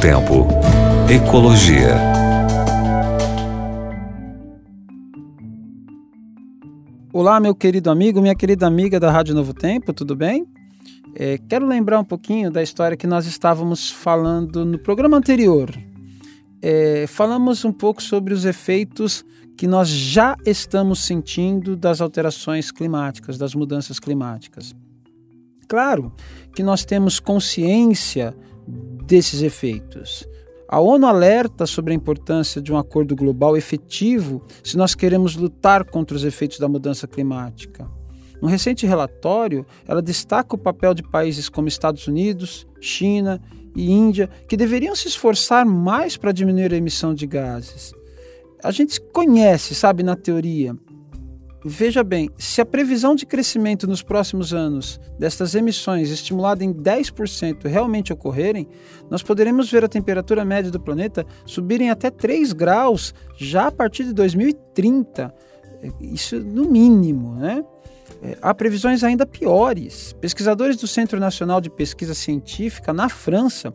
Tempo. Ecologia. Olá, meu querido amigo, minha querida amiga da Rádio Novo Tempo, tudo bem? É, quero lembrar um pouquinho da história que nós estávamos falando no programa anterior. É, falamos um pouco sobre os efeitos que nós já estamos sentindo das alterações climáticas, das mudanças climáticas. Claro que nós temos consciência desses efeitos. A ONU alerta sobre a importância de um acordo global efetivo se nós queremos lutar contra os efeitos da mudança climática. No recente relatório, ela destaca o papel de países como Estados Unidos, China e Índia, que deveriam se esforçar mais para diminuir a emissão de gases. A gente conhece, sabe, na teoria, Veja bem, se a previsão de crescimento nos próximos anos destas emissões estimulada em 10% realmente ocorrerem, nós poderemos ver a temperatura média do planeta subirem até 3 graus já a partir de 2030. Isso no mínimo, né? É, há previsões ainda piores. Pesquisadores do Centro Nacional de Pesquisa Científica, na França,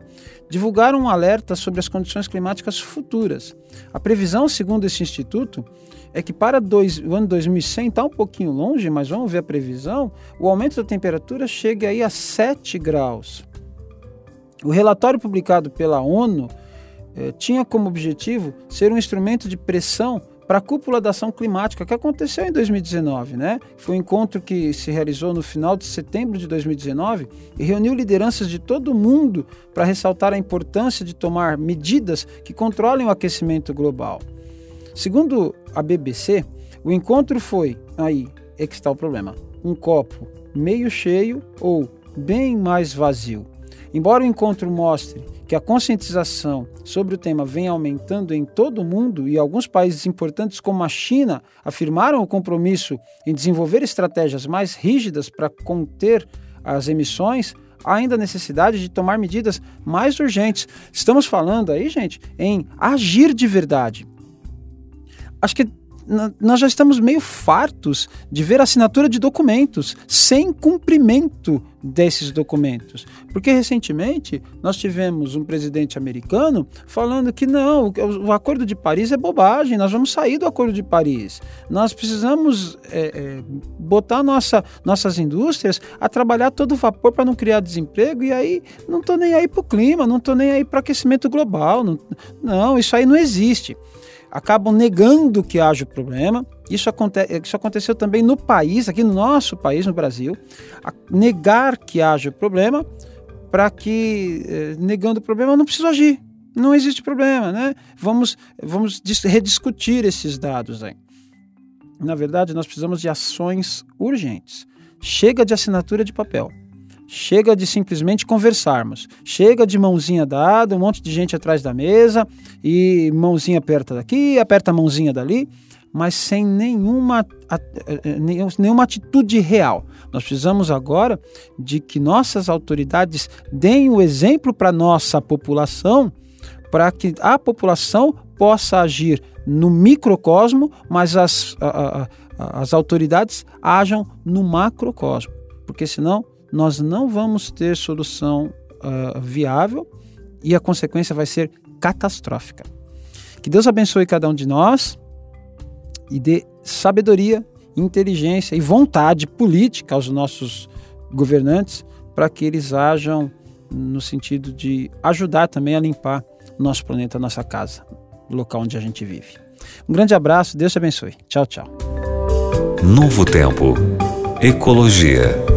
divulgaram um alerta sobre as condições climáticas futuras. A previsão, segundo esse instituto, é que para dois, o ano 2100 está um pouquinho longe, mas vamos ver a previsão, o aumento da temperatura chega aí a 7 graus. O relatório publicado pela ONU eh, tinha como objetivo ser um instrumento de pressão para a cúpula da ação climática que aconteceu em 2019, né? Foi um encontro que se realizou no final de setembro de 2019 e reuniu lideranças de todo o mundo para ressaltar a importância de tomar medidas que controlem o aquecimento global. Segundo a BBC, o encontro foi aí é que está o problema. Um copo meio cheio ou bem mais vazio. Embora o encontro mostre que a conscientização sobre o tema vem aumentando em todo o mundo e alguns países importantes como a China afirmaram o compromisso em desenvolver estratégias mais rígidas para conter as emissões, há ainda necessidade de tomar medidas mais urgentes. Estamos falando aí, gente, em agir de verdade. Acho que nós já estamos meio fartos de ver assinatura de documentos sem cumprimento desses documentos. Porque recentemente nós tivemos um presidente americano falando que não, o Acordo de Paris é bobagem, nós vamos sair do Acordo de Paris. Nós precisamos é, é, botar nossa, nossas indústrias a trabalhar todo vapor para não criar desemprego e aí não estou nem aí para o clima, não estou nem aí para aquecimento global. Não, não, isso aí não existe acabam negando que haja o problema. Isso, aconte isso aconteceu também no país, aqui no nosso país, no Brasil, negar que haja o problema, para que, eh, negando o problema, não precisa agir. Não existe problema, né? Vamos, vamos rediscutir esses dados aí. Na verdade, nós precisamos de ações urgentes. Chega de assinatura de papel. Chega de simplesmente conversarmos. Chega de mãozinha dada, um monte de gente atrás da mesa e mãozinha aperta daqui, aperta a mãozinha dali, mas sem nenhuma, eh, eh, nenhuma atitude real. Nós precisamos agora de que nossas autoridades deem o exemplo para nossa população, para que a população possa agir no microcosmo, mas as, a, a, as autoridades ajam no macrocosmo, porque senão nós não vamos ter solução uh, viável e a consequência vai ser catastrófica. Que Deus abençoe cada um de nós e dê sabedoria, inteligência e vontade política aos nossos governantes para que eles ajam no sentido de ajudar também a limpar nosso planeta, nossa casa, o local onde a gente vive. Um grande abraço, Deus te abençoe. Tchau, tchau. Novo Tempo. Ecologia.